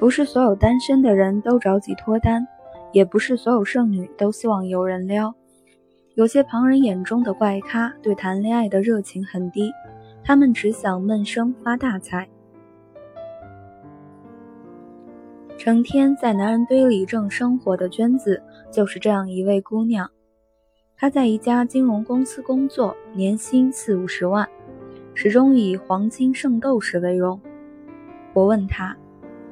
不是所有单身的人都着急脱单，也不是所有剩女都希望有人撩。有些旁人眼中的怪咖，对谈恋爱的热情很低，他们只想闷声发大财。成天在男人堆里挣生活的娟子，就是这样一位姑娘。她在一家金融公司工作，年薪四五十万，始终以黄金圣斗士为荣。我问她。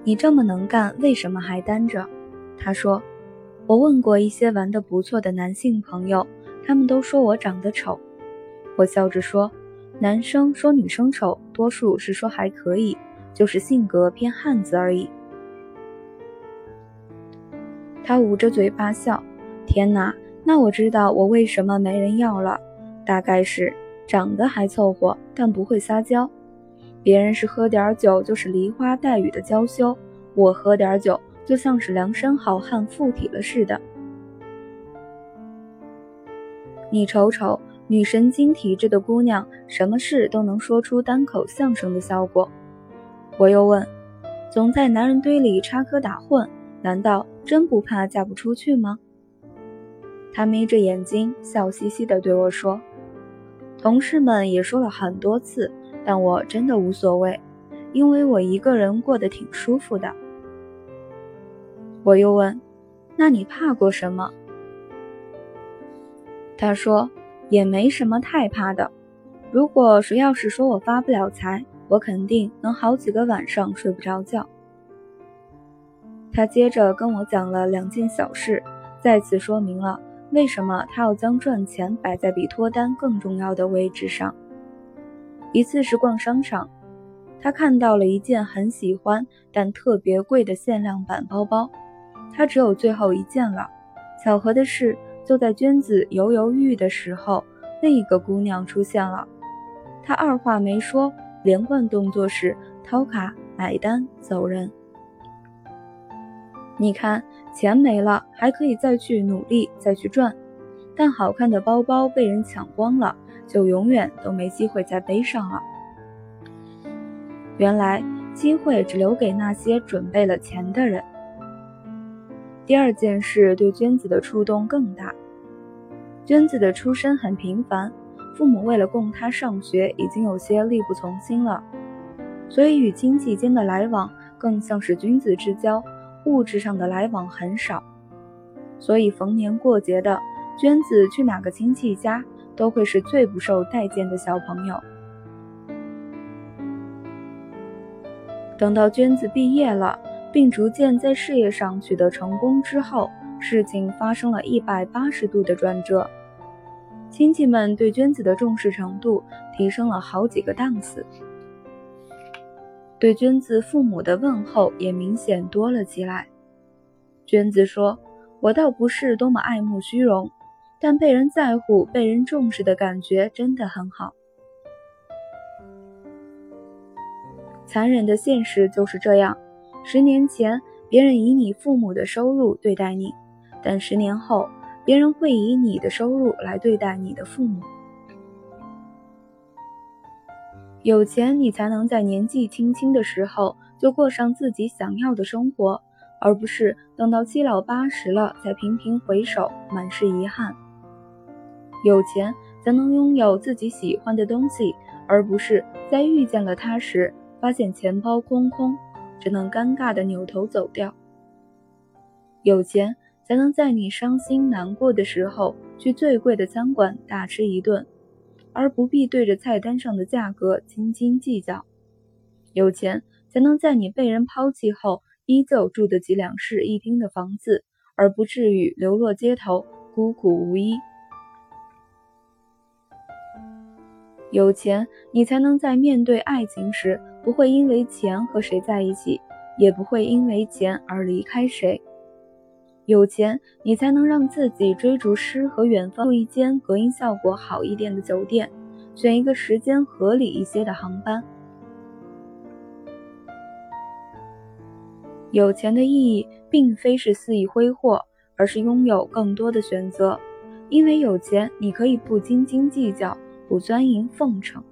你这么能干，为什么还单着？他说：“我问过一些玩得不错的男性朋友，他们都说我长得丑。”我笑着说：“男生说女生丑，多数是说还可以，就是性格偏汉子而已。”他捂着嘴巴笑：“天哪，那我知道我为什么没人要了，大概是长得还凑合，但不会撒娇。”别人是喝点酒就是梨花带雨的娇羞，我喝点酒就像是梁山好汉附体了似的。你瞅瞅，女神经体质的姑娘，什么事都能说出单口相声的效果。我又问，总在男人堆里插科打诨，难道真不怕嫁不出去吗？她眯着眼睛，笑嘻嘻地对我说：“同事们也说了很多次。”但我真的无所谓，因为我一个人过得挺舒服的。我又问：“那你怕过什么？”他说：“也没什么太怕的。如果谁要是说我发不了财，我肯定能好几个晚上睡不着觉。”他接着跟我讲了两件小事，再次说明了为什么他要将赚钱摆在比脱单更重要的位置上。一次是逛商场，他看到了一件很喜欢但特别贵的限量版包包，他只有最后一件了。巧合的是，就在娟子犹犹豫豫的时候，另一个姑娘出现了。他二话没说，连贯动作是掏卡买单走人。你看，钱没了还可以再去努力再去赚，但好看的包包被人抢光了。就永远都没机会再背上了。原来机会只留给那些准备了钱的人。第二件事对娟子的触动更大。娟子的出身很平凡，父母为了供她上学已经有些力不从心了，所以与亲戚间的来往更像是君子之交，物质上的来往很少。所以逢年过节的，娟子去哪个亲戚家？都会是最不受待见的小朋友。等到娟子毕业了，并逐渐在事业上取得成功之后，事情发生了一百八十度的转折。亲戚们对娟子的重视程度提升了好几个档次，对娟子父母的问候也明显多了起来。娟子说：“我倒不是多么爱慕虚荣。”但被人在乎、被人重视的感觉真的很好。残忍的现实就是这样：十年前，别人以你父母的收入对待你，但十年后，别人会以你的收入来对待你的父母。有钱，你才能在年纪轻轻的时候就过上自己想要的生活，而不是等到七老八十了才频频回首，满是遗憾。有钱才能拥有自己喜欢的东西，而不是在遇见了他时发现钱包空空，只能尴尬的扭头走掉。有钱才能在你伤心难过的时候去最贵的餐馆大吃一顿，而不必对着菜单上的价格斤斤计较。有钱才能在你被人抛弃后依旧住得起两室一厅的房子，而不至于流落街头孤苦无依。有钱，你才能在面对爱情时，不会因为钱和谁在一起，也不会因为钱而离开谁。有钱，你才能让自己追逐诗和远方，住一间隔音效果好一点的酒店，选一个时间合理一些的航班。有钱的意义，并非是肆意挥霍，而是拥有更多的选择。因为有钱，你可以不斤斤计较。不钻营奉承。